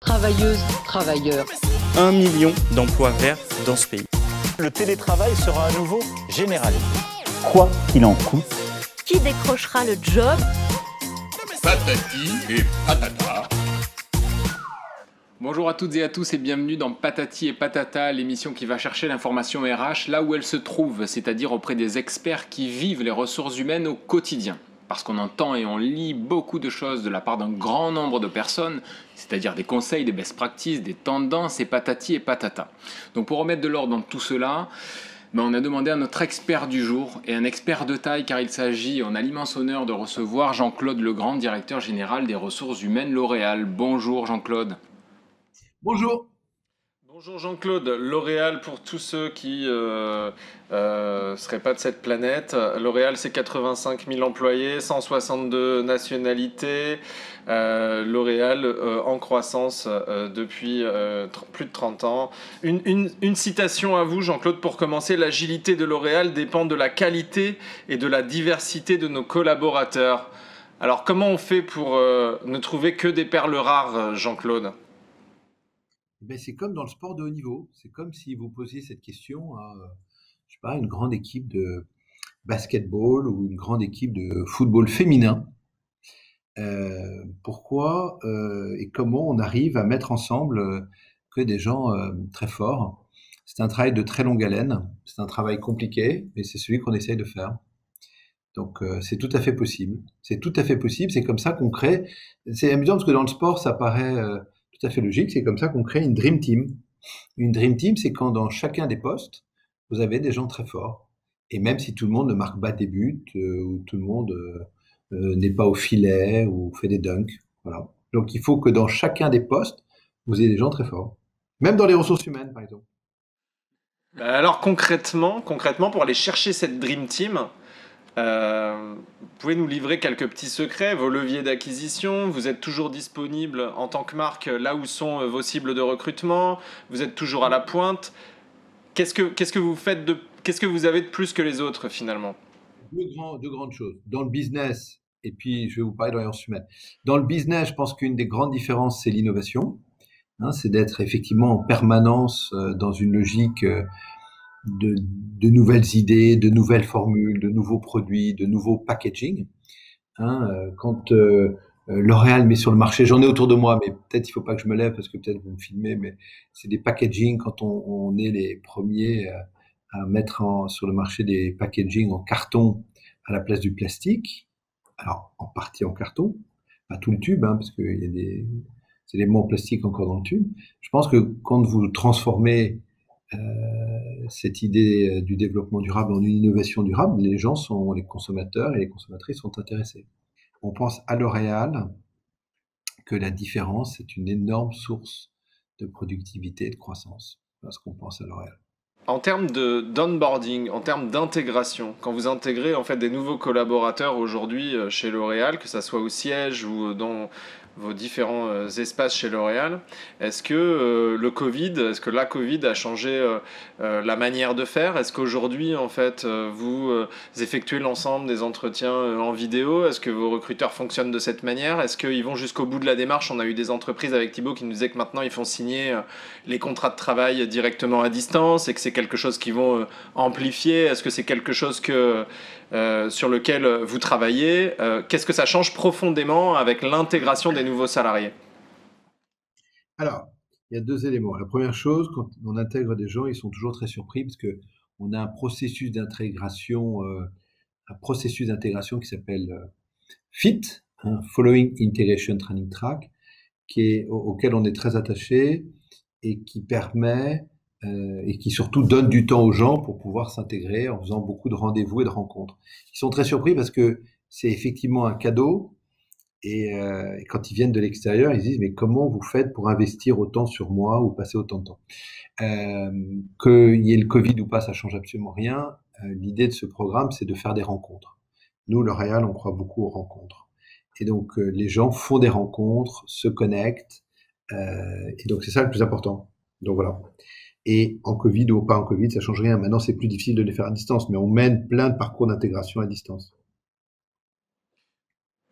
Travailleuses, travailleurs. Un million d'emplois verts dans ce pays. Le télétravail sera à nouveau généralisé. Quoi qu'il en coûte. Qui décrochera le job? Patati et patata. Bonjour à toutes et à tous et bienvenue dans Patati et Patata, l'émission qui va chercher l'information RH là où elle se trouve, c'est-à-dire auprès des experts qui vivent les ressources humaines au quotidien. Parce qu'on entend et on lit beaucoup de choses de la part d'un grand nombre de personnes, c'est-à-dire des conseils, des best practices, des tendances et patati et patata. Donc pour remettre de l'ordre dans tout cela, ben on a demandé à notre expert du jour, et un expert de taille car il s'agit, on a l'immense honneur de recevoir Jean-Claude Legrand, directeur général des ressources humaines L'Oréal. Bonjour Jean-Claude. Bonjour. Bonjour Jean-Claude, L'Oréal pour tous ceux qui ne euh, euh, seraient pas de cette planète. L'Oréal c'est 85 000 employés, 162 nationalités. Euh, L'Oréal en croissance depuis plus de 30 ans. Une, une- une citation à vous Jean-Claude pour commencer. L'agilité de L'Oréal dépend de la qualité et de la diversité de nos collaborateurs. Alors comment on fait pour ne trouver que des perles rares Jean-Claude? Ben, c'est comme dans le sport de haut niveau. C'est comme si vous posiez cette question à, euh, je sais pas, une grande équipe de basketball ou une grande équipe de football féminin. Euh, pourquoi euh, et comment on arrive à mettre ensemble que des gens très forts? C'est un travail de très longue haleine. C'est un travail compliqué, mais c'est celui qu'on essaye de faire. Donc c'est tout à fait possible. C'est tout à fait possible. C'est comme ça qu'on crée. C'est amusant parce que dans le sport, ça paraît tout à fait logique. C'est comme ça qu'on crée une dream team. Une dream team, c'est quand dans chacun des postes, vous avez des gens très forts. Et même si tout le monde ne marque pas des buts, euh, ou tout le monde euh, euh, n'est pas au filet ou fait des dunks, voilà. Donc il faut que dans chacun des postes, vous ayez des gens très forts. Même dans les ressources humaines, par exemple. Bah Alors concrètement, concrètement, pour aller chercher cette Dream Team, euh, vous pouvez nous livrer quelques petits secrets, vos leviers d'acquisition, vous êtes toujours disponible en tant que marque là où sont euh, vos cibles de recrutement, vous êtes toujours à la pointe. Qu'est-ce que, qu'est-ce que vous faites de, qu'est-ce que vous avez de plus que les autres finalement? Deux, grandes choses. Dans le business, et puis je vais vous parler de l'orientation humaine. Dans le business, je pense qu'une des grandes différences, c'est l'innovation. Hein, c'est d'être effectivement en permanence euh, dans une logique de, de nouvelles idées, de nouvelles formules, de nouveaux produits, de nouveaux packaging. Hein, euh, quand euh, euh, L'Oréal met sur le marché, j'en ai autour de moi, mais peut-être il faut pas que je me lève parce que peut-être vous me filmez, mais c'est des packaging quand on, on est les premiers euh, à mettre en- sur le marché des packaging en carton à la place du plastique. Alors, en partie en carton, pas tout le tube, hein, parce qu'il y a des éléments en plastique encore dans le tube. Je pense que quand vous transformez cette idée euh, du développement durable en une innovation durable, les gens sont, les consommateurs et les consommatrices sont intéressés. On pense à L'Oréal que la différence est une énorme source de productivité et de croissance. Voilà ce qu'on pense à L'Oréal. En termes de d'onboarding, en termes d'intégration, quand vous intégrez en fait des nouveaux collaborateurs aujourd'hui euh, chez L'Oréal, que ça soit au siège ou euh, dans vos différents euh, espaces chez L'Oréal, est-ce que le Covid, est-ce que la Covid a changé la manière de faire? Est-ce qu'aujourd'hui en fait vous effectuez l'ensemble des entretiens en vidéo? Est-ce que vos recruteurs fonctionnent de cette manière? Est-ce qu'ils vont jusqu'au bout de la démarche? On a eu des entreprises avec Thibaut qui nous disaient que maintenant ils font signer les contrats de travail directement à distance et que c'est quelque chose qu'ils vont euh, amplifier? Est-ce que c'est quelque chose que, euh, sur lequel euh, vous travaillez? Qu'est-ce que ça change profondément avec l'intégration des nouveaux salariés? Alors, il y a deux éléments. La première chose, quand on intègre des gens, ils sont toujours très surpris parce que on a un processus d'intégration, un processus d'intégration qui s'appelle FIT, hein, Following Integration Training Track, auquel on est très attaché et qui permet euh, et qui surtout donne du temps aux gens pour pouvoir s'intégrer en faisant beaucoup de rendez-vous et de rencontres. Ils sont très surpris parce que c'est effectivement un cadeau et, euh, quand ils viennent de l'extérieur, ils disent mais comment vous faites pour investir autant sur moi ou passer autant de temps? Euh, Qu'il y ait le Covid ou pas, ça change absolument rien. Euh, L'idée de ce programme, c'est de faire des rencontres. Nous, L'Oréal, on croit beaucoup aux rencontres. Et donc les gens font des rencontres, se connectent, et donc c'est ça le plus important. Donc voilà. Et en Covid ou pas en Covid, ça change rien. Maintenant, c'est plus difficile de les faire à distance, mais on mène plein de parcours d'intégration à distance.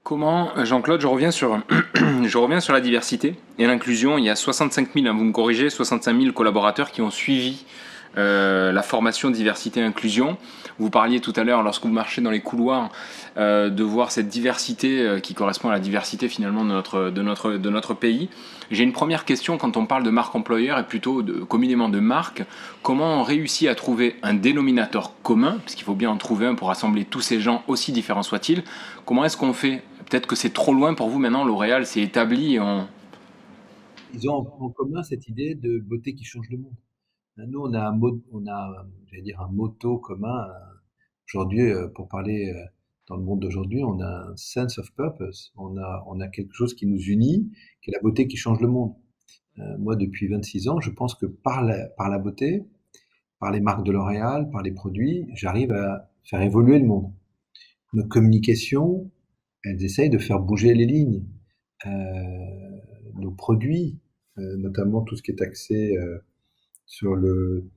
Comment, Jean-Claude, je reviens sur, je reviens sur la diversité et l'inclusion. Il y a 65 000, hein, vous me corrigez, 65 000 collaborateurs qui ont suivi euh, la formation diversité inclusion. Vous parliez tout à l'heure, lorsque vous marchez dans les couloirs, euh, de voir cette diversité euh, qui correspond à la diversité finalement de notre, de notre, de notre pays. J'ai une première question quand on parle de marque employeur et plutôt de, communément de marque. Comment on réussit à trouver un dénominateur commun, parce qu'il faut bien en trouver un pour rassembler tous ces gens, aussi différents soient-ils. Comment est-ce qu'on fait? Peut-être que c'est trop loin pour vous maintenant, L'Oréal s'est établi. En... Ils ont en commun cette idée de beauté qui change le monde. Nous, on a un, on a, dire, un motto commun. Aujourd'hui, euh, pour parler euh, dans le monde d'aujourd'hui, on a un sense of purpose. On a, on a quelque chose qui nous unit, qui est la beauté qui change le monde. Euh, moi, depuis 26 ans, je pense que par la, par la beauté, par les marques de L'Oréal, par les produits, j'arrive à faire évoluer le monde. Nos communications, elles essayent de faire bouger les lignes. nos produits, notamment tout ce qui est axé sur le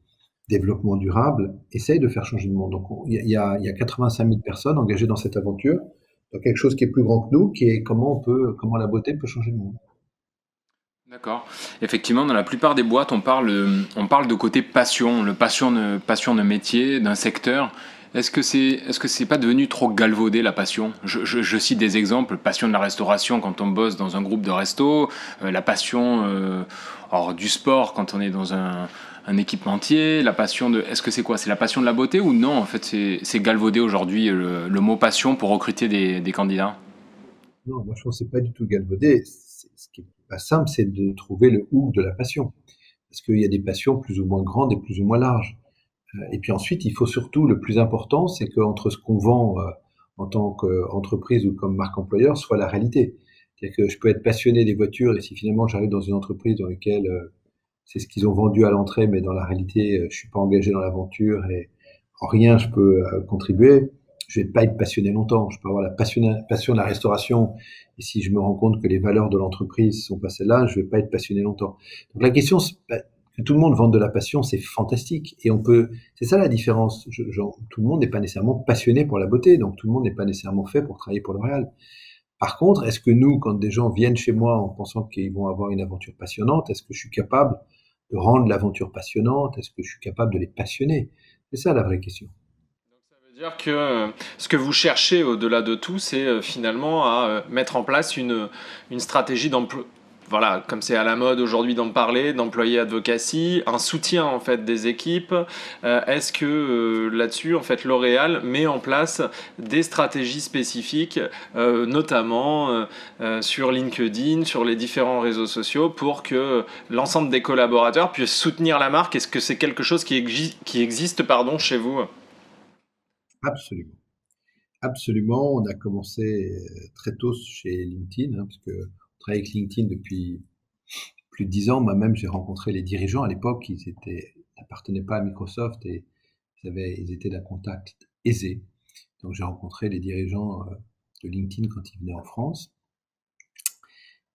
développement durable, essaye de faire changer le monde. Donc, il y, y a 85 000 personnes engagées dans cette aventure, dans quelque chose qui est plus grand que nous, qui est comment on peut, comment la beauté peut changer le monde. D'accord. Effectivement, dans la plupart des boîtes, on parle, on parle de côté passion, le passion de, passion de métier, d'un secteur. Est-ce que c'est est-ce que c'est pas devenu trop galvaudé la passion? Je, cite des exemples passion de la restauration quand on bosse dans un groupe de resto, euh, la passion euh, or, du sport quand on est dans un, un équipementier, la passion de est-ce que c'est quoi? C'est la passion de la beauté ou non? En fait, c'est galvaudé aujourd'hui le, le, mot passion pour recruter des, des candidats? Non, moi je pense que c'est pas du tout galvaudé. Ce qui est pas simple, c'est de trouver le hook de la passion, parce qu'il y a des passions plus ou moins grandes et plus ou moins larges. Euh, et puis ensuite, il faut surtout, le plus important, c'est qu'entre ce qu'on vend euh, en tant qu'entreprise ou comme marque employeur soit la réalité. C'est-à-dire que je peux être passionné des voitures et si finalement j'arrive dans une entreprise dans laquelle euh, c'est ce qu'ils ont vendu à l'entrée, mais dans la réalité, je suis pas engagé dans l'aventure et en rien je peux contribuer, je vais pas être passionné longtemps. Je peux avoir la passion, de la restauration et si je me rends compte que les valeurs de l'entreprise sont pas celles-là, je vais pas être passionné longtemps. Donc la question, que tout le monde vende de la passion, c'est fantastique. Et on peut, c'est ça la différence. tout le monde n'est pas nécessairement passionné pour la beauté, donc tout le monde n'est pas nécessairement fait pour travailler pour L'Oréal. Par contre, est-ce que nous, quand des gens viennent chez moi en pensant qu'ils vont avoir une aventure passionnante, est-ce que je suis capable de rendre l'aventure passionnante? Est-ce que je suis capable de les passionner? C'est ça la vraie question. Donc ça veut dire que euh, ce que vous cherchez au-delà de tout, c'est euh, finalement à euh, mettre en place une, une stratégie voilà, comme c'est à la mode aujourd'hui d'en parler, d'employer advocacy, un soutien en fait des équipes. Euh, est-ce que euh, là-dessus, en fait, L'Oréal met en place des stratégies spécifiques, euh, notamment sur LinkedIn, sur les différents réseaux sociaux, pour que l'ensemble des collaborateurs puissent soutenir la marque? Est-ce que c'est quelque chose qui, existe pardon, chez vous? Absolument. Absolument. On a commencé très tôt chez LinkedIn, hein, parce que avec LinkedIn depuis plus de dix ans. Moi-même, j'ai rencontré les dirigeants à l'époque. Ils n'appartenaient pas à Microsoft et ils, étaient d'un contact aisé. Donc, j'ai rencontré les dirigeants euh, de LinkedIn quand ils venaient en France.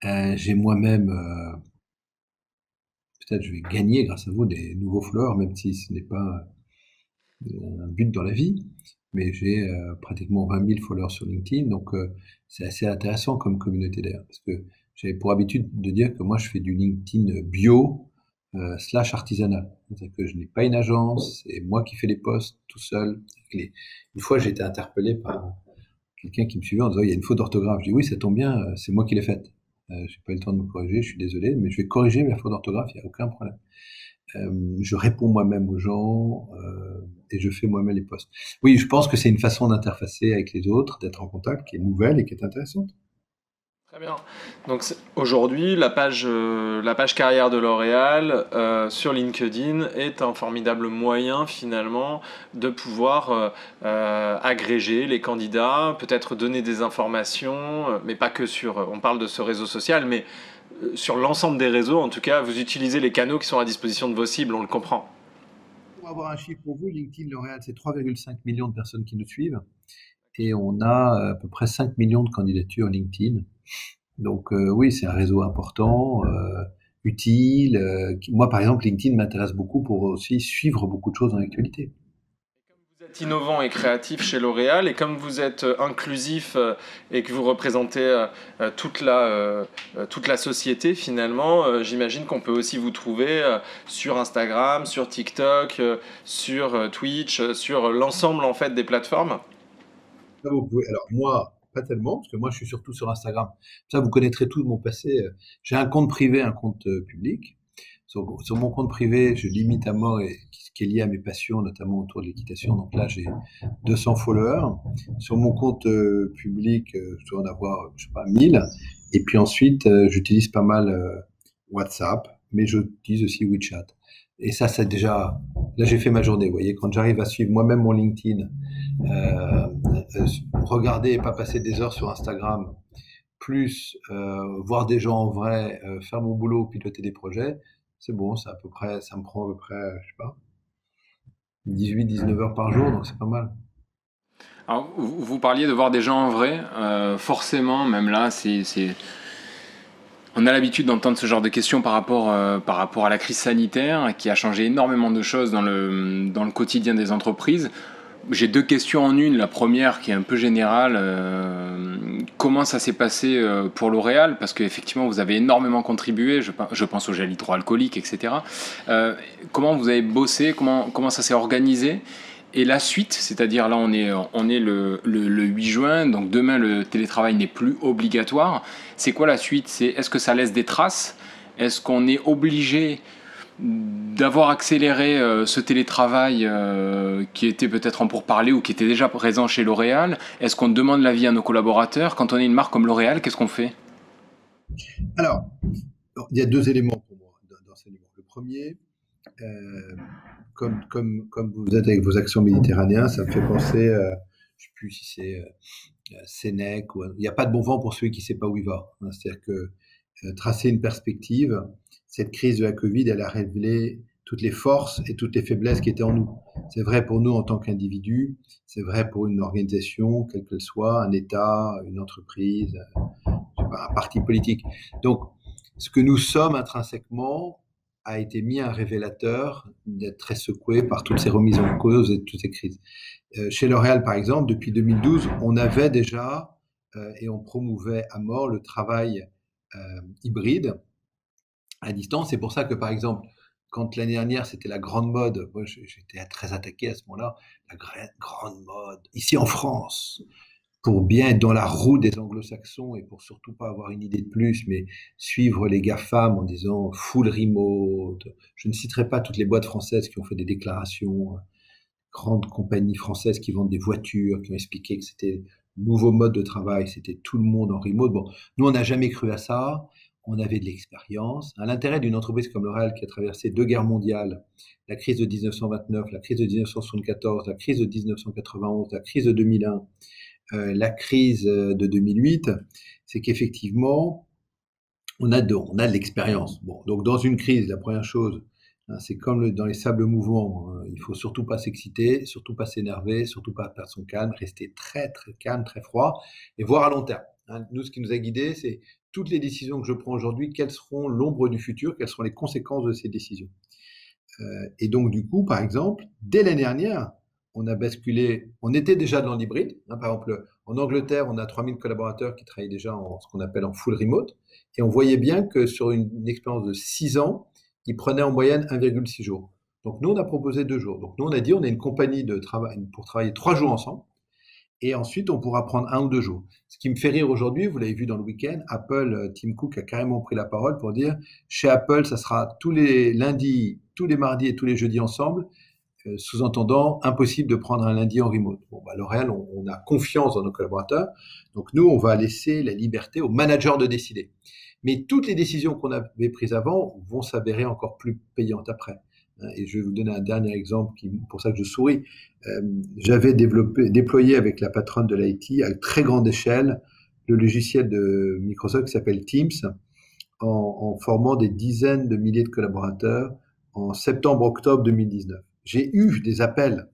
Euh, j'ai moi-même, euh, peut-être je vais gagner grâce à vous des nouveaux followers, même si ce n'est pas un but dans la vie mais j'ai pratiquement 20 000 followers sur LinkedIn, donc c'est assez intéressant comme communauté d'ailleurs, parce que j'avais pour habitude de dire que moi je fais du LinkedIn bio euh, slash artisanal. C'est-à-dire que je n'ai pas une agence, c'est moi qui fais les posts tout seul. Une fois j'ai été interpellé par quelqu'un qui me suivait en disant il y a une faute d'orthographe. Je dis oui ça tombe bien, euh, c'est moi qui l'ai faite. Euh, j'ai pas eu le temps de me corriger, je suis désolé, mais je vais corriger ma faute d'orthographe, il n'y a aucun problème. Euh, je réponds moi-même aux gens euh, et je fais moi-même les posts. Oui, je pense que c'est une façon d'interfacer avec les autres, d'être en contact, qui est nouvelle et qui est intéressante. Très bien. Donc aujourd'hui, la page, euh, la page carrière de L'Oréal euh, sur LinkedIn est un formidable moyen finalement de pouvoir euh, agréger les candidats, peut-être donner des informations, mais pas que sur, on parle de ce réseau social, mais sur l'ensemble des réseaux, en tout cas, vous utilisez les canaux qui sont à disposition de vos cibles, on le comprend. Pour avoir un chiffre pour vous, LinkedIn L'Oréal, c'est 3,5 millions de personnes qui nous suivent et on a à peu près 5 millions de candidatures LinkedIn. Donc euh, oui, c'est un réseau important, euh, utile. Euh, moi, par exemple, LinkedIn m'intéresse beaucoup pour aussi suivre beaucoup de choses dans l'actualité. innovant et créatif chez L'Oréal et comme vous êtes euh, inclusif euh, et que vous représentez euh, toute la, toute la société finalement, j'imagine qu'on peut aussi vous trouver sur Instagram, sur TikTok, sur Twitch, sur l'ensemble en fait des plateformes. Alors moi, pas tellement, parce que moi je suis surtout sur Instagram. Ça, vous connaîtrez tout de mon passé. J'ai un compte privé, un compte public. Sur, mon compte privé, je limite à mort et ce qui est lié à mes passions, notamment autour de l'équitation. Donc là, j'ai 200 followers. Sur mon compte euh, public, euh, je dois en avoir, je sais pas, 1000. Et puis ensuite, euh, j'utilise pas mal WhatsApp, mais j'utilise aussi WeChat. Et ça, c'est déjà, là, j'ai fait ma journée. Vous voyez, quand j'arrive à suivre moi-même mon LinkedIn, regarder et pas passer des heures sur Instagram, plus voir des gens en vrai, faire mon boulot, piloter des projets, c'est bon, à peu près, ça me prend à peu près, je sais pas, 18, 19 heures par jour, donc c'est pas mal. Alors, vous parliez de voir des gens en vrai, euh, forcément, même là, c'est, on a l'habitude d'entendre ce genre de questions par rapport, euh, par rapport à la crise sanitaire qui a changé énormément de choses dans le, quotidien des entreprises. J'ai deux questions en une. La première qui est un peu générale. Euh, comment ça s'est passé euh, pour L'Oréal? Parce qu'effectivement, vous avez énormément contribué. Je, pense au gel hydroalcoolique, etc. Comment vous avez bossé? Comment, comment ça s'est organisé? Et la suite, c'est-à-dire là on est, on est le, le, le, 8 juin, donc demain le télétravail n'est plus obligatoire. C'est quoi la suite? C'est est-ce que ça laisse des traces? Est-ce qu'on est obligé d'avoir accéléré euh, ce télétravail euh, qui était peut-être en pourparler ou qui était déjà présent chez L'Oréal? Est-ce qu'on demande l'avis à nos collaborateurs? Quand on est une marque comme L'Oréal, qu'est-ce qu'on fait? Alors, il y a deux éléments pour moi dans, ces éléments. Le premier, euh, comme, vous êtes avec vos actions méditerranéennes, ça me fait penser, je ne sais plus si c'est Sénèque, ou, il n'y a pas de bon vent pour celui qui ne sait pas où il va. Hein. C'est-à-dire que tracer une perspective, cette crise de la Covid, elle a révélé toutes les forces et toutes les faiblesses qui étaient en nous. C'est vrai pour nous en tant qu'individus, c'est vrai pour une organisation, quelle qu'elle soit, un État, une entreprise, un parti politique. Donc, ce que nous sommes intrinsèquement a été mis un révélateur d'être très secoué par toutes ces remises en cause et toutes ces crises. Euh, chez L'Oréal, par exemple, depuis 2012, on avait déjà euh, et on promouvait à mort le travail euh, hybride à distance. C'est pour ça que, par exemple, quand l'année dernière, c'était la grande mode, moi j'étais très attaqué à ce moment-là, la grande mode, ici en France, pour bien être dans la roue des anglo-saxons et pour surtout pas avoir une idée de plus, mais suivre les GAFAM en disant full remote. Je ne citerai pas toutes les boîtes françaises qui ont fait des déclarations, grandes compagnies françaises qui vendent des voitures, qui ont expliqué que c'était nouveau mode de travail, c'était tout le monde en remote. Bon, nous, on n'a jamais cru à ça on avait de l'expérience. L'intérêt d'une entreprise comme L'Oréal qui a traversé deux guerres mondiales, la crise de 1929, la crise de 1974, la crise de 1991, la crise de 2001, euh, la crise euh, de 2008, c'est qu'effectivement, on a de, l'expérience. Donc dans une crise, la première chose, hein, c'est comme dans les sables mouvants, hein, il faut surtout pas s'exciter, surtout pas s'énerver, surtout pas perdre son calme, rester très très calme, très froid et voir à long terme. Hein. Nous, ce qui nous a guidés, c'est toutes les décisions que je prends aujourd'hui, quelles seront l'ombre du futur, quelles seront les conséquences de ces décisions. Euh, et donc, du coup, par exemple, dès l'année dernière, on a basculé, on était déjà dans l'hybride. Hein, par exemple, en Angleterre, on a 3000 collaborateurs qui travaillent déjà en ce qu'on appelle en full remote. Et on voyait bien que sur une, expérience de 6 ans, ils prenaient en moyenne 1,6 jours. Donc, nous, on a proposé 2 jours. Donc, nous, on a dit, on est une compagnie de travail pour travailler 3 jours ensemble et ensuite on pourra prendre un ou deux jours. Ce qui me fait rire aujourd'hui, vous l'avez vu dans le week-end, Apple, euh, Tim Cook a carrément pris la parole pour dire chez Apple, ça sera tous les lundis, tous les mardis et tous les jeudis ensemble, sous-entendant impossible de prendre un lundi en remote. Bon, bah, L'Oréal, on, on, a confiance dans nos collaborateurs, donc nous, on va laisser la liberté aux managers de décider. Mais toutes les décisions qu'on avait prises avant vont s'avérer encore plus payantes après. Hein, et je vais vous donner un dernier exemple, qui, pour ça que je souris. Euh, j'avais déployé avec la patronne de l'IT à très grande échelle le logiciel de Microsoft qui s'appelle Teams en, en, formant des dizaines de milliers de collaborateurs en septembre-octobre 2019. J'ai eu des appels,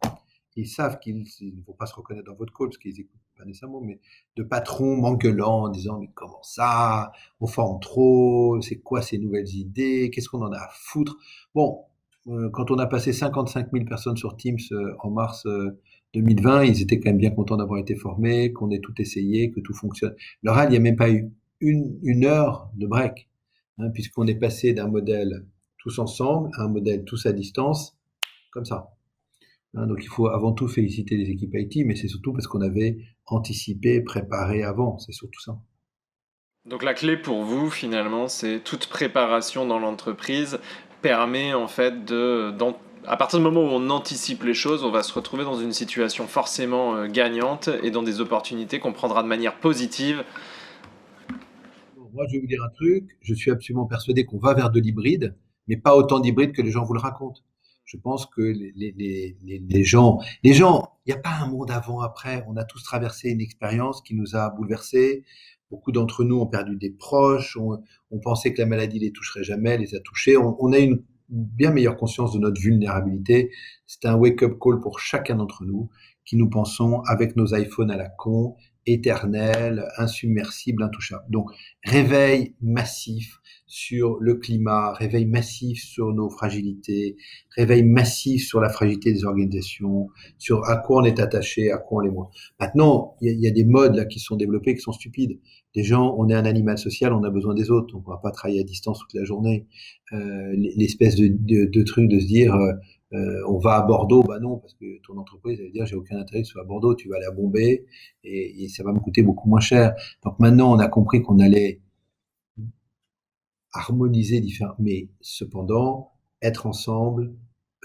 ils savent qu'ils ne vont pas se reconnaître dans votre code parce qu'ils n'écoutent pas nécessairement, mais de patrons m'engueulant en disant mais comment ça, on forme trop, c'est quoi ces nouvelles idées, qu'est-ce qu'on en a à foutre? Bon, euh, quand on a passé 55 000 personnes sur Teams euh, en mars 2020, ils étaient quand même bien contents d'avoir été formés, qu'on ait tout essayé, que tout fonctionne. L'oral, il n'y a même pas eu une, une heure de break, hein, puisqu'on est passé d'un modèle tous ensemble à un modèle tous à distance, comme ça. Hein, donc il faut avant tout féliciter les équipes IT, mais c'est surtout parce qu'on avait anticipé, préparé avant, c'est surtout ça. Donc la clé pour vous, finalement, c'est toute préparation dans l'entreprise permet en fait de, à partir du moment où on anticipe les choses, on va se retrouver dans une situation forcément euh, gagnante et dans des opportunités qu'on prendra de manière positive. Moi, je vais vous dire un truc, je suis absolument persuadé qu'on va vers de l'hybride, mais pas autant d'hybride que les gens vous le racontent. Je pense que les, gens, les gens, il n'y a pas un monde avant-après. On a tous traversé une expérience qui nous a bouleversés. Beaucoup d'entre nous ont perdu des proches. On, on, pensait que la maladie les toucherait jamais, les a touchés. On, on a une bien meilleure conscience de notre vulnérabilité. C'est un wake-up call pour chacun d'entre nous qui nous pensons avec nos iPhones à la con, éternel, insubmersible, intouchable. Donc, réveil massif sur le climat, réveil massif sur nos fragilités, réveil massif sur la fragilité des organisations, sur à quoi on est attaché, à quoi on est moins. Maintenant, il y, a des modes là qui sont développés qui sont stupides. Les gens, on est un animal social, on a besoin des autres, on ne va pas travailler à distance toute la journée. Euh, L'espèce de, de, de, truc de se dire, euh, euh, on va à Bordeaux, bah non, parce que ton entreprise, va dire, j'ai aucun intérêt que tu sois à Bordeaux, tu vas aller à Bombay, et, et ça va me coûter beaucoup moins cher. Donc maintenant, on a compris qu'on allait harmoniser différents, mais cependant, être ensemble,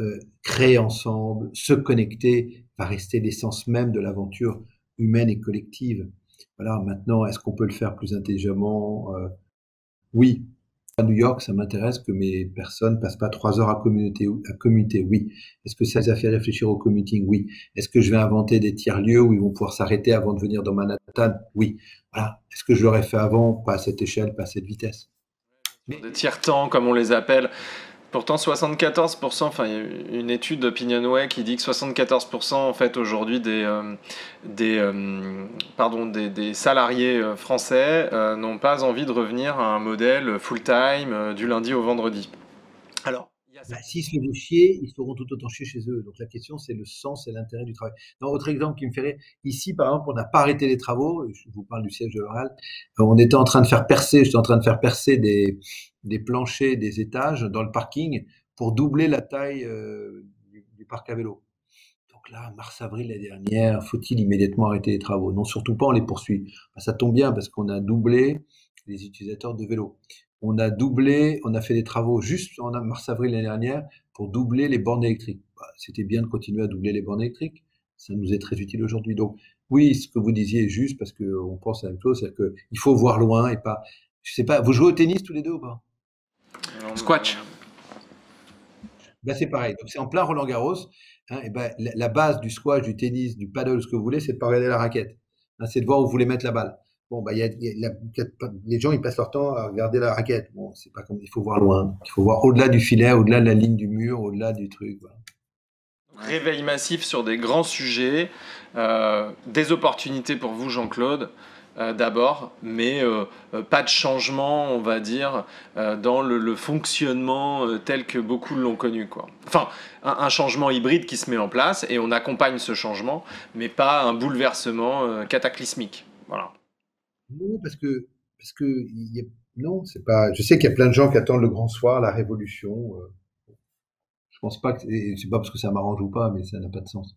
euh, créer ensemble, se connecter, va rester l'essence même de l'aventure humaine et collective. Voilà, maintenant, est-ce qu'on peut le faire plus intelligemment? Euh, Oui. À New York, ça m'intéresse que mes personnes passent pas trois heures à commuter. Oui. Est-ce que ça les a fait réfléchir au commuting? Oui. Est-ce que je vais inventer des tiers-lieux où ils vont pouvoir s'arrêter avant de venir dans Manhattan? Oui. Voilà. Est-ce que je l'aurais fait avant? Pas à cette échelle, pas à cette vitesse. Des tiers-temps, comme on les appelle. Pourtant, 74%, enfin, une étude d'Opinionway qui dit que 74% en fait aujourd'hui des, euh, euh, salariés euh, français n'ont pas envie de revenir à un modèle full-time du lundi au vendredi. Alors, S'ils se font chier, ils feront tout autant chier chez eux. Donc la question, c'est le sens et l'intérêt du travail. Non, autre exemple qui me ferait, ici par exemple, on n'a pas arrêté les travaux, je vous parle du siège de l'oral, on était en train de faire percer, j'étais en train de faire percer des, des planchers, des étages dans le parking pour doubler la taille euh, du, du, parc à vélo. Donc là, mars-avril l'année dernière, faut-il immédiatement arrêter les travaux? Non, surtout pas, on les poursuit. Bah, ça tombe bien parce qu'on a doublé les utilisateurs de vélo. On a doublé, on a fait des travaux juste en mars-avril l'année dernière pour doubler les bornes électriques. Bah, C'était bien de continuer à doubler les bornes électriques. Ça nous est très utile aujourd'hui. Donc, oui, ce que vous disiez est juste parce qu'on pense à la même chose, c'est qu'il faut voir loin et pas. Je sais pas, vous jouez au tennis tous les deux ou pas? Squash. Ben, c'est pareil. Donc, c'est en plein Roland Garros. Hein, et ben, la, la, base du squash, du tennis, du paddle, ce que vous voulez, c'est de pas regarder la raquette. Hein, c'est de voir où vous voulez mettre la balle. Bon, bah, les gens, ils passent leur temps à regarder la raquette. Bon, c'est pas comme, il faut voir loin. Il faut voir au-delà du filet, au-delà de la ligne du mur, au-delà du truc. Réveil massif sur des grands sujets, euh, des opportunités pour vous, Jean-Claude. Euh, d'abord, mais euh, pas de changement, on va dire, dans le, fonctionnement tel que beaucoup l'ont connu. Quoi. Enfin, un, un, changement hybride qui se met en place et on accompagne ce changement, mais pas un bouleversement cataclysmique. Voilà. Non, parce que, parce que y a, non, c'est pas. Je sais qu'il y a plein de gens qui attendent le grand soir, la révolution. je pense pas que c'est pas parce que ça m'arrange ou pas, mais ça n'a pas de sens.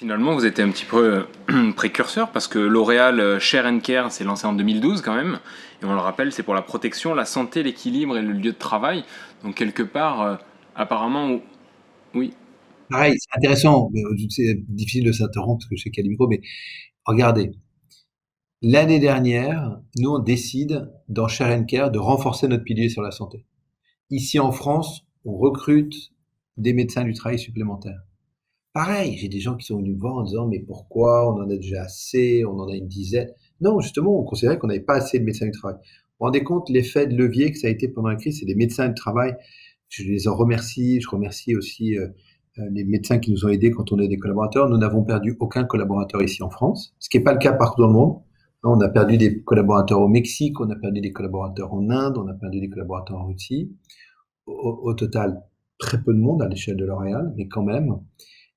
Finalement, vous étiez un petit peu euh, précurseur parce que L'Oréal euh, Share and Care s'est lancé en 2012 quand même. Et on le rappelle, c'est pour la protection, la santé, l'équilibre et le lieu de travail. Donc quelque part, euh, apparemment, oui. Pareil, c'est intéressant. C'est difficile de s'interrompre parce que je sais qu'il y a des micros, mais regardez. L'année dernière, nous, on décide dans Share Care de renforcer notre pilier sur la santé. Ici en France, on recrute des médecins du travail supplémentaires. Pareil, j'ai des gens qui sont venus me voir en disant mais pourquoi? On en a déjà assez, on en a une dizaine. Non, justement, on considérait qu'on n'avait pas assez de médecins du travail. Vous vous rendez compte l'effet de levier que ça a été pendant la crise, c'est les médecins du travail. Je les en remercie. Je remercie aussi euh, les médecins qui nous ont aidés quand on est des collaborateurs. Nous n'avons perdu aucun collaborateur ici en France, ce qui n'est pas le cas partout dans le monde. On a perdu des collaborateurs au Mexique, on a perdu des collaborateurs en Inde, on a perdu des collaborateurs en Russie. Au, au total, très peu de monde à l'échelle de L'Oréal, mais quand même.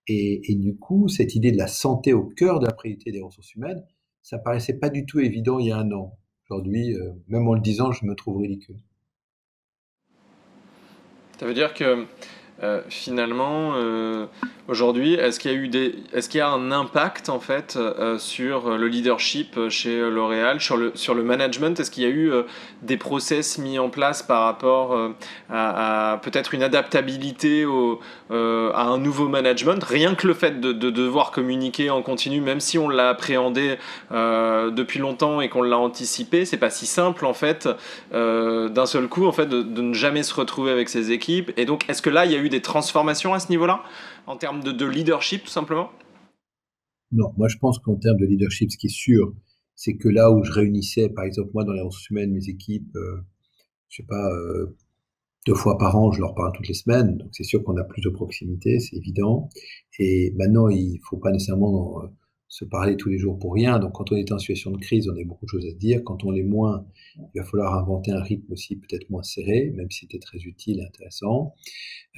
Et, et, du coup, cette idée de la santé au cœur de la priorité des ressources humaines, ça paraissait pas du tout évident il y a un an. Aujourd'hui, euh, même en le disant, je me trouve ridicule. Ça veut dire que euh, finalement, euh, aujourd'hui, est-ce qu'il y a eu des, est-ce qu'il y a un impact en fait euh, sur le leadership chez L'Oréal, sur le sur le management? Est-ce qu'il y a eu des process mis en place par rapport à, peut-être une adaptabilité au, à un nouveau management? Rien que le fait de, de, devoir communiquer en continu, même si on l'a appréhendé depuis longtemps et qu'on l'a anticipé, c'est pas si simple en fait d'un seul coup en fait de, de ne jamais se retrouver avec ses équipes. Et donc, est-ce que là, il y a eu des transformations à ce niveau-là, en termes de, leadership, tout simplement? Non, moi je pense qu'en termes de leadership, ce qui est sûr, c'est que là où je réunissais, par exemple, moi dans les ressources humaines, mes équipes, euh, je sais pas, euh, deux fois par an, je leur parle toutes les semaines, donc c'est sûr qu'on a plus de proximité, c'est évident. Et maintenant, il faut pas nécessairement euh, se parler tous les jours pour rien. Donc, quand on est en situation de crise, on a beaucoup de choses à se dire. Quand on l'est moins, il va falloir inventer un rythme aussi peut-être moins serré, même si c'était très utile et intéressant.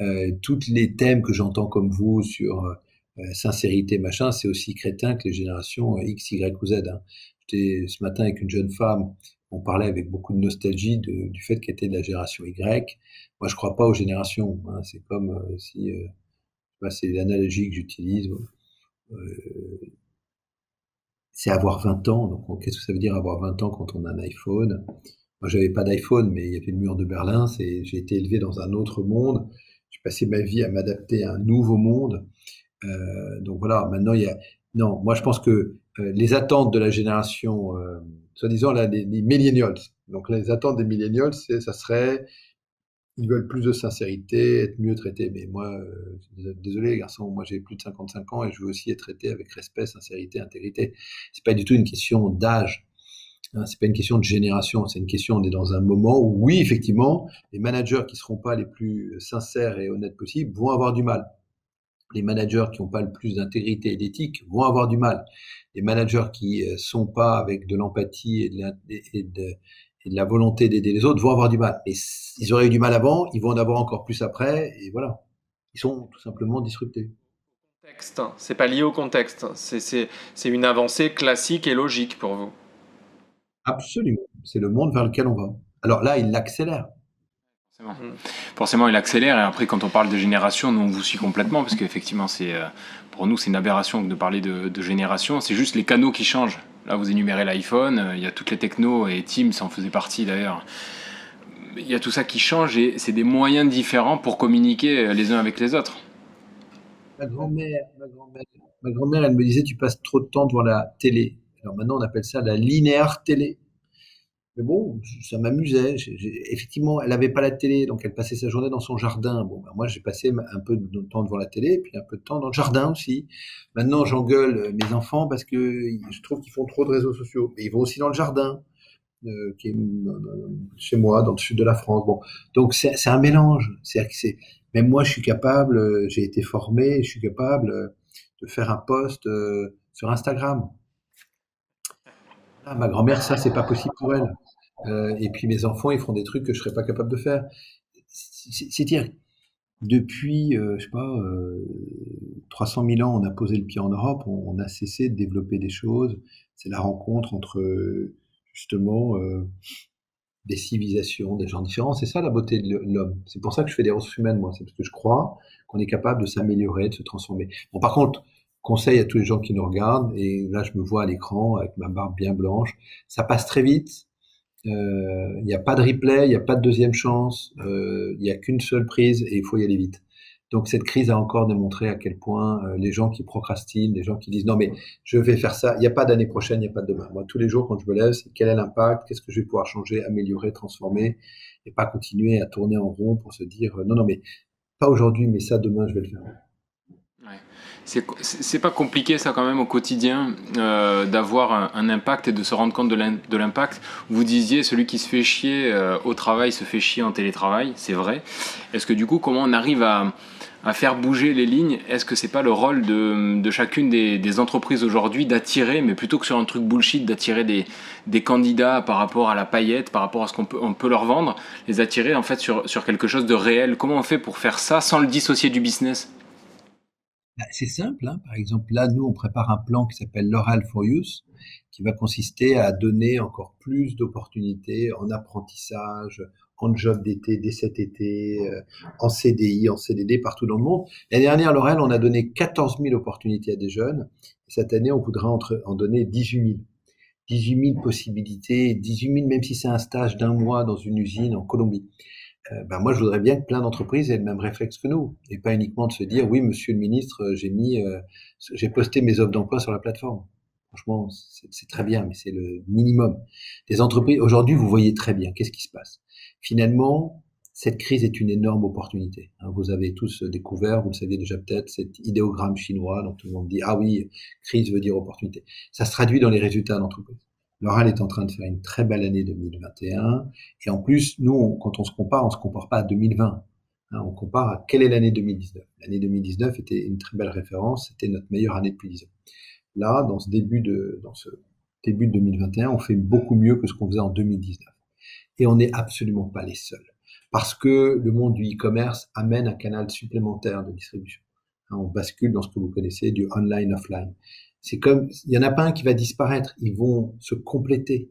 Euh, toutes les thèmes que j'entends comme vous sur euh, sincérité, machin, c'est aussi crétin que les générations X, Y ou Z. Hein. J'étais ce matin avec une jeune femme, on parlait avec beaucoup de nostalgie du fait qu'elle était de la génération Y. Moi, je crois pas aux générations. Hein. C'est comme euh, si, euh, c'est l'analogie que j'utilise. Euh, c'est avoir 20 ans. Donc, qu'est-ce que ça veut dire avoir 20 ans quand on a un iPhone? Moi, j'avais pas d'iPhone, mais il y avait le mur de Berlin. C'est, j'ai été élevé dans un autre monde. J'ai passé ma vie à m'adapter à un nouveau monde. Euh, donc voilà. Maintenant, il y a non. Moi, je pense que euh, les attentes de la génération, euh, soi-disant là, les, les millennials. Donc les attentes des millennials, c'est, ça serait ils veulent plus de sincérité, être mieux traités. Mais moi, euh, désolé les garçons, moi j'ai plus de 55 ans et je veux aussi être traité avec respect, sincérité, intégrité. C'est pas du tout une question d'âge. Hein, c'est pas une question de génération, c'est une question, on est dans un moment où oui, effectivement, les managers qui seront pas les plus sincères et honnêtes possibles vont avoir du mal. Les managers qui n'ont pas le plus d'intégrité et d'éthique vont avoir du mal. Les managers qui euh, sont pas avec de l'empathie et de, et de la volonté d'aider les autres vont avoir du mal. Et ils auraient eu du mal avant, ils vont en avoir encore plus après, et voilà. Ils sont tout simplement disruptés. Hein. C'est pas lié au contexte, hein. c'est une avancée classique et logique pour vous. Absolument, c'est le monde vers lequel on va. Alors là, il l'accélère. Forcément. Forcément, il accélère. Et après, quand on parle de génération, nous, on vous suit complètement, parce qu'effectivement, c'est euh, pour nous, c'est une aberration de parler de, de génération. C'est juste les canaux qui changent. Là, vous énumérez l'iPhone, euh, il y a toutes les technos et Teams en faisait partie d'ailleurs. Il y a tout ça qui change et c'est des moyens différents pour communiquer les uns avec les autres. Ma grand-mère, ma grand-mère, ma grand-mère, elle me disait tu passes trop de temps devant la télé. Alors maintenant, on appelle ça la linéaire télé. Mais bon, ça m'amusait. Effectivement, elle n'avait pas la télé, donc elle passait sa journée dans son jardin. Bon, ben moi, j'ai passé un peu de temps devant la télé, puis un peu de temps dans le jardin aussi. Maintenant, j'engueule euh, mes enfants parce que je trouve qu'ils font trop de réseaux sociaux. Mais ils vont aussi dans le jardin, euh, euh, chez moi, dans le sud de la France. Donc c'est un mélange. C'est c'est même moi, je suis capable. J'ai été formé, je suis capable de faire un post sur Instagram. ma grand-mère, ça, c'est pas possible pour elle. Euh, et puis mes enfants, ils feront des trucs que je serais pas capable de faire. C'est dire, depuis, euh, je sais pas, euh, 300 000 ans, on a posé le pied en Europe, on, on a cessé de développer des choses. C'est la rencontre entre justement euh, des civilisations, des gens différents. C'est ça la beauté de l'homme. C'est pour ça que je fais des ressources humaines, moi. C'est parce que je crois qu'on est capable de s'améliorer, de se transformer. Bon, par contre, conseil à tous les gens qui nous regardent, et là je me vois à l'écran avec ma barbe bien blanche, ça passe très vite, euh, il n'y a pas de replay, il n'y a pas de deuxième chance, euh, il n'y a qu'une seule prise et il faut y aller vite. Donc cette crise a encore démontré à quel point euh, les gens qui procrastinent, les gens qui disent non mais je vais faire ça, il n'y a pas d'année prochaine, il n'y a pas de demain. Moi tous les jours quand je me lève, c'est quel est l'impact, qu'est-ce que je vais pouvoir changer, améliorer, transformer, et pas continuer à tourner en rond pour se dire non non mais pas aujourd'hui, mais ça demain je vais le faire. C'est pas compliqué ça quand même au quotidien euh, d'avoir un, impact et de se rendre compte de l'impact. Vous disiez celui qui se fait chier euh, au travail se fait chier en télétravail, c'est vrai. Est-ce que du coup comment on arrive à, faire bouger les lignes? Est-ce que c'est pas le rôle de, chacune des, entreprises aujourd'hui d'attirer, mais plutôt que sur un truc bullshit, d'attirer des, candidats par rapport à la paillette, par rapport à ce qu'on peut, leur vendre, les attirer en fait sur, quelque chose de réel? Comment on fait pour faire ça sans le dissocier du business? C'est simple. Hein. Par exemple, là, nous, on prépare un plan qui s'appelle L'Oral for Youth, qui va consister à donner encore plus d'opportunités en apprentissage, en job d'été, dès cet été, euh, en CDI, en CDD, partout dans le monde. L'année dernière, L'Oréal, on a donné 14 000 opportunités à des jeunes. Cette année, on voudrait en donner 18 000. 18 000 possibilités, 18 000 même si c'est un stage d'un mois dans une usine en Colombie. Euh, ben moi, je voudrais bien que plein d'entreprises aient le même réflexe que nous, et pas uniquement de se dire oui, Monsieur le ministre, j'ai mis, euh, j'ai posté mes offres d'emploi sur la plateforme. Franchement, c'est très bien, mais c'est le minimum. Les entreprises aujourd'hui, vous voyez très bien qu'est-ce qui se passe? Finalement, cette crise est une énorme opportunité. Hein. Vous avez tous découvert, vous le saviez déjà peut-être, cet idéogramme chinois dont tout le monde dit ah oui, crise veut dire opportunité. Ça se traduit dans les résultats d'entreprise. L'oral est en train de faire une très belle année 2021. Et en plus, nous, quand on se compare, on se compare pas à 2020. Hein. on compare à quelle est l'année 2019. L'année 2019 était une très belle référence. C'était notre meilleure année depuis 10 ans. Là, dans ce début de, dans ce début de 2021, on fait beaucoup mieux que ce qu'on faisait en 2019. Et on n'est absolument pas les seuls parce que le monde du e-commerce amène un canal supplémentaire de distribution. Hein, on bascule dans ce que vous connaissez du online-offline. C'est comme, il n'y en a pas un qui va disparaître, ils vont se compléter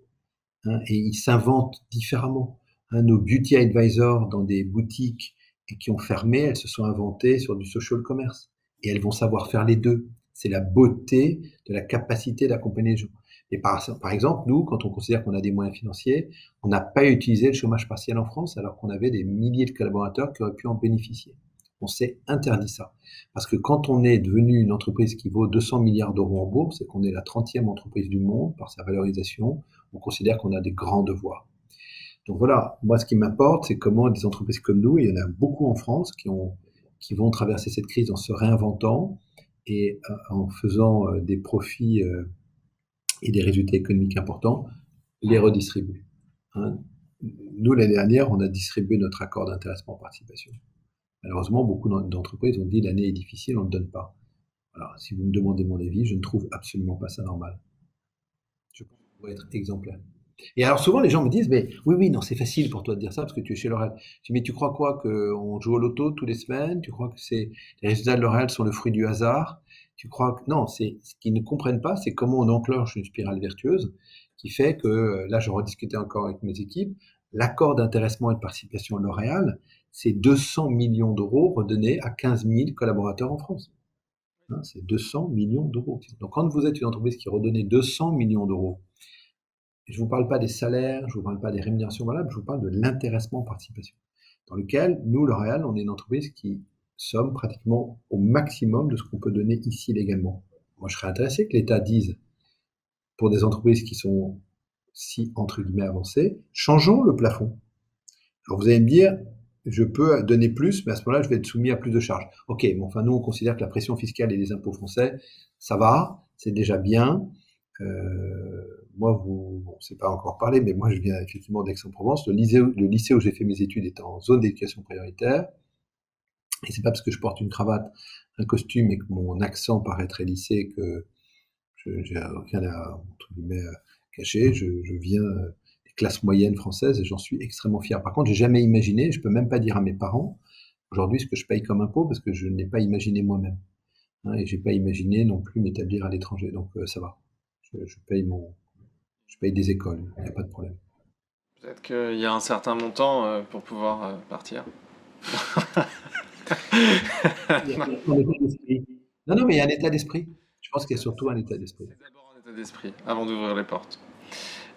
hein, et ils s'inventent différemment. Hein, nos beauty advisors dans des boutiques qui ont fermé, elles se sont inventées sur du social commerce et elles vont savoir faire les deux. C'est la beauté de la capacité d'accompagner les gens. Et par, exemple, nous, quand on considère qu'on a des moyens financiers, on n'a pas utilisé le chômage partiel en France alors qu'on avait des milliers de collaborateurs qui auraient pu en bénéficier. On s'est interdit ça. Parce que quand on est devenu une entreprise qui vaut 200 milliards d'euros en bourse et qu'on est la 30e entreprise du monde par sa valorisation, on considère qu'on a des grands devoirs. Donc voilà, moi ce qui m'importe, c'est comment des entreprises comme nous, il y en a beaucoup en France qui, ont, qui vont traverser cette crise en se réinventant et euh, en faisant euh, des profits euh, et des résultats économiques importants, les redistribue. Hein. Nous, l'année dernière, on a distribué notre accord d'intéressement en participation. Malheureusement, beaucoup d'entreprises ont dit l'année est difficile, on ne donne pas. Alors, si vous me demandez mon avis, je ne trouve absolument pas ça normal. Je pense qu'on doit être exemplaire. Et alors souvent les gens me disent mais oui oui non c'est facile pour toi de dire ça parce que tu es chez L'Oréal. Je dis mais tu crois quoi qu'on joue au loto tous les semaines? Tu crois que c'est les résultats de L'Oréal sont le fruit du hasard? Tu crois que non, c'est ce qu'ils ne comprennent pas, c'est comment on enclenche une spirale vertueuse qui fait que là, je rediscutais encore avec mes équipes, l'accord d'intéressement et de participation L'Oréal, c'est 200 millions d'euros redonnés à 15 000 collaborateurs en France. Hein, c'est 200 millions d'euros. Donc quand vous êtes une entreprise qui redonnait 200 millions d'euros, je ne vous parle pas des salaires, je ne vous parle pas des rémunérations valables, je vous parle de l'intéressement en participation, dans lequel nous, L'Oréal, on est une entreprise qui sommes pratiquement au maximum de ce qu'on peut donner ici légalement. Moi, je serais intéressé que l'État dise, pour des entreprises qui sont si, entre guillemets, avancées, changeons le plafond. Alors, vous allez me dire, je peux donner plus, mais à ce moment-là, je vais être soumis à plus de charges. Ok, mais enfin, nous, on considère que la pression fiscale et les impôts français, ça va, c'est déjà bien. Euh, moi, vous, bon, c'est pas encore parlé, mais moi, je viens effectivement d'Aix-en-Provence. Le lycée, le lycée où j'ai fait mes études est en zone d'éducation prioritaire. Et c'est pas parce que je porte une cravate, un costume et que mon accent paraît très lissé que j'ai rien à, cacher. Je viens des classes moyennes françaises et j'en suis extrêmement fier. Par contre, j'ai jamais imaginé, je peux même pas dire à mes parents aujourd'hui ce que je paye comme impôt parce que je n'ai pas imaginé moi-même. Hein, et j'ai pas imaginé non plus m'établir à l'étranger. Donc euh, ça va. Je, je, paye mon, je paye des écoles. Il n'y a pas de problème. Peut-être qu'il y a un certain montant euh, pour pouvoir euh, partir. non, non, mais il y a un état d'esprit. Je pense qu'il y a surtout un état d'esprit. C'est d'abord un état d'esprit avant d'ouvrir les portes.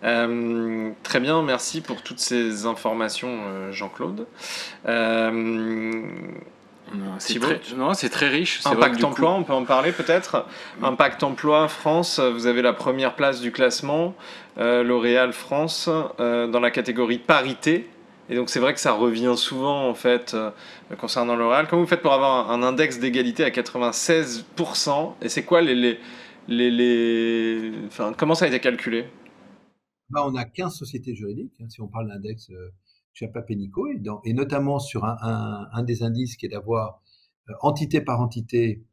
Euh, très bien, merci pour toutes ces informations, euh, Jean-Claude. Euh, c'est très, c'est très riche. Impact emploi, on peut en parler peut-être. Impact emploi France, vous avez la première place du classement, L'Oréal France, dans la catégorie parité. Et donc c'est vrai que ça revient souvent en fait euh, concernant L'Oréal. Comment vous faites pour avoir un index d'égalité à 96% Et c'est quoi les, les, les, les... Enfin, comment ça a été calculé? Bah, On a 15 sociétés juridiques, hein, si on parle d'index euh, Chapa-Pénico, et, et, notamment sur un, des indices qui est d'avoir euh, entité par entité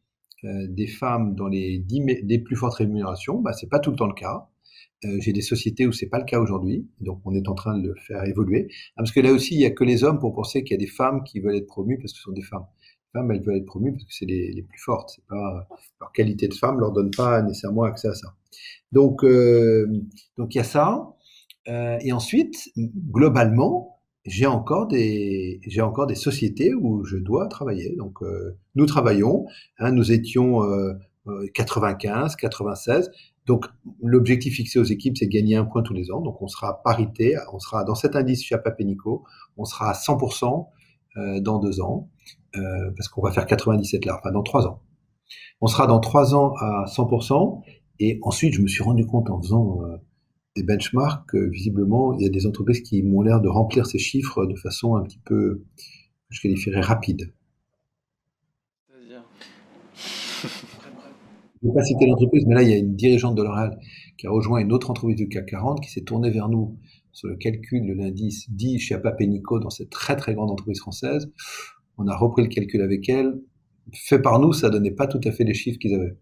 euh, des femmes dans les 10 des plus fortes rémunérations. Bah, c'est pas tout le temps le cas. Euh, j'ai des sociétés où c'est pas le cas aujourd'hui, donc on est en train de le faire évoluer. Ah, parce que là aussi, il y a que les hommes pour penser qu'il y a des femmes qui veulent être promues parce que ce sont des femmes. Femmes, elles veulent être promues parce que c'est les, les, plus fortes. C'est pas leur qualité de femme leur donne pas nécessairement accès à ça. Donc, euh, donc il y a ça. Euh, et ensuite, globalement, j'ai encore des j'ai encore des sociétés où je dois travailler. Donc, euh, nous travaillons. Hein, nous étions 95, 96. Donc, l'objectif fixé aux équipes, c'est de gagner un point tous les ans. Donc, on sera parité, on sera dans cet indice chez Apapenico, on sera à 100% euh, dans deux ans, euh, parce qu'on va faire 97 là, enfin dans trois ans. On sera dans trois ans à 100%, et ensuite, je me suis rendu compte en faisant euh, des benchmarks que visiblement, il y a des entreprises qui m'ont l'air de remplir ces chiffres de façon un petit peu, je qualifierais rapide. Je ne vais pas citer l'entreprise, mais là, il y a une dirigeante de L'Oréal qui a rejoint une autre entreprise du CAC 40 qui s'est tournée vers nous sur le calcul de l'indice dit chez Apapenico dans cette très très grande entreprise française. On a repris le calcul avec elle. Fait par nous, ça donnait pas tout à fait les chiffres qu'ils avaient.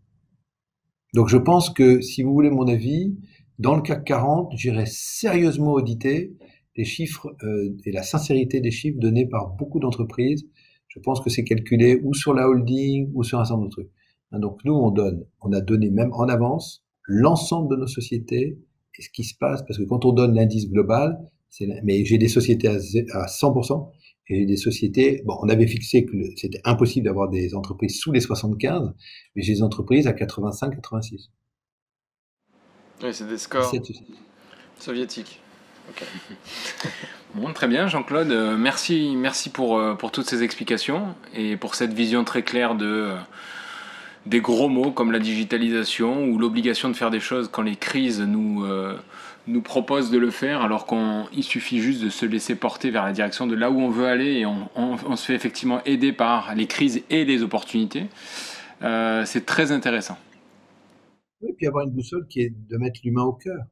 Donc je pense que si vous voulez mon avis, dans le CAC 40, j'irai sérieusement auditer les chiffres euh, et la sincérité des chiffres donnés par beaucoup d'entreprises. Je pense que c'est calculé ou sur la holding ou sur un certain nombre de trucs. Hein, donc nous, on donne, on a donné même en avance l'ensemble de nos sociétés et ce qui se passe, parce que quand on donne l'indice global, mais j'ai des sociétés à, 100%, et des sociétés, bon, on avait fixé que c'était impossible d'avoir des entreprises sous les 75, mais j'ai des entreprises à 85, 86. Oui, c'est des scores soviétiques. Bon, très bien, Jean-Claude. Euh, merci, merci pour, euh, pour toutes ces explications et pour cette vision très claire de, euh, des gros mots comme la digitalisation ou l'obligation de faire des choses quand les crises nous, euh, nous proposent de le faire, alors qu'il suffit juste de se laisser porter vers la direction de là où on veut aller et on, se fait effectivement aider par les crises et les opportunités. Euh, c'est très intéressant. Et puis avoir une boussole qui est de mettre l'humain au cœur.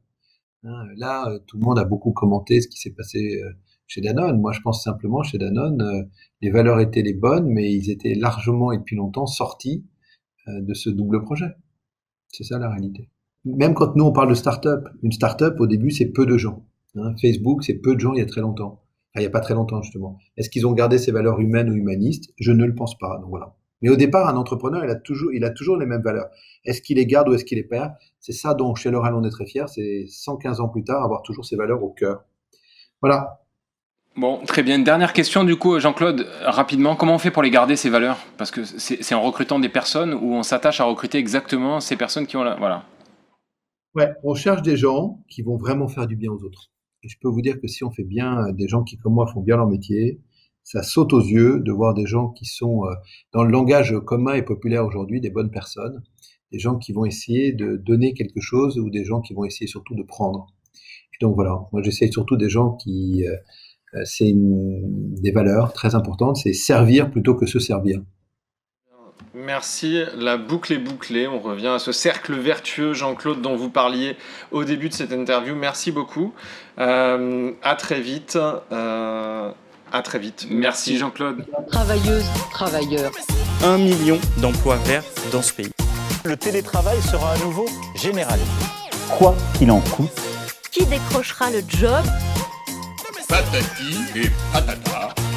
Hein, là, euh, tout le monde a beaucoup commenté ce qui s'est passé chez Danone. Moi, je pense simplement chez Danone, les valeurs étaient les bonnes, mais ils étaient largement et depuis longtemps sortis de ce double projet. C'est ça la réalité. Même quand nous on parle de start-up, une start-up au début c'est peu de gens. Hein. Facebook c'est peu de gens il y a très longtemps. Il n'y a pas très longtemps justement. Est-ce qu'ils ont gardé ces valeurs humaines ou humanistes? Je ne le pense pas. Donc voilà. Mais au départ, un entrepreneur, il a toujours, il a toujours les mêmes valeurs. Est-ce qu'il les garde ou est-ce qu'il les perd? C'est ça dont chez L'Oréal on est très fier. C'est 115 ans plus tard avoir toujours ces valeurs au cœur. Voilà. Bon, très bien. Dernière question du coup, Jean-Claude, rapidement, comment on fait pour les garder ces valeurs? Parce que c'est en recrutant des personnes où on s'attache à recruter exactement ces personnes qui ont la... Voilà. Ouais, on cherche des gens qui vont vraiment faire du bien aux autres. Et je peux vous dire que si on fait bien, des gens qui comme moi font bien leur métier, ça saute aux yeux de voir des gens qui sont euh, dans le langage commun et populaire aujourd'hui, des bonnes personnes, des gens qui vont essayer de donner quelque chose ou des gens qui vont essayer surtout de prendre. Donc voilà, moi j'essaye surtout des gens qui euh, euh, c'est des valeurs très importantes, c'est servir plutôt que se servir. Merci, la boucle est bouclée. On revient à ce cercle vertueux, Jean-Claude, dont vous parliez au début de cette interview. Merci beaucoup. Euh, à très vite. Euh, à très vite. Merci, Jean-Claude. Travailleuses, travailleurs. Un million d'emplois verts dans ce pays. Le télétravail sera à nouveau généralisé. Quoi qu'il en coûte. Qui décrochera le job? Patati et patata.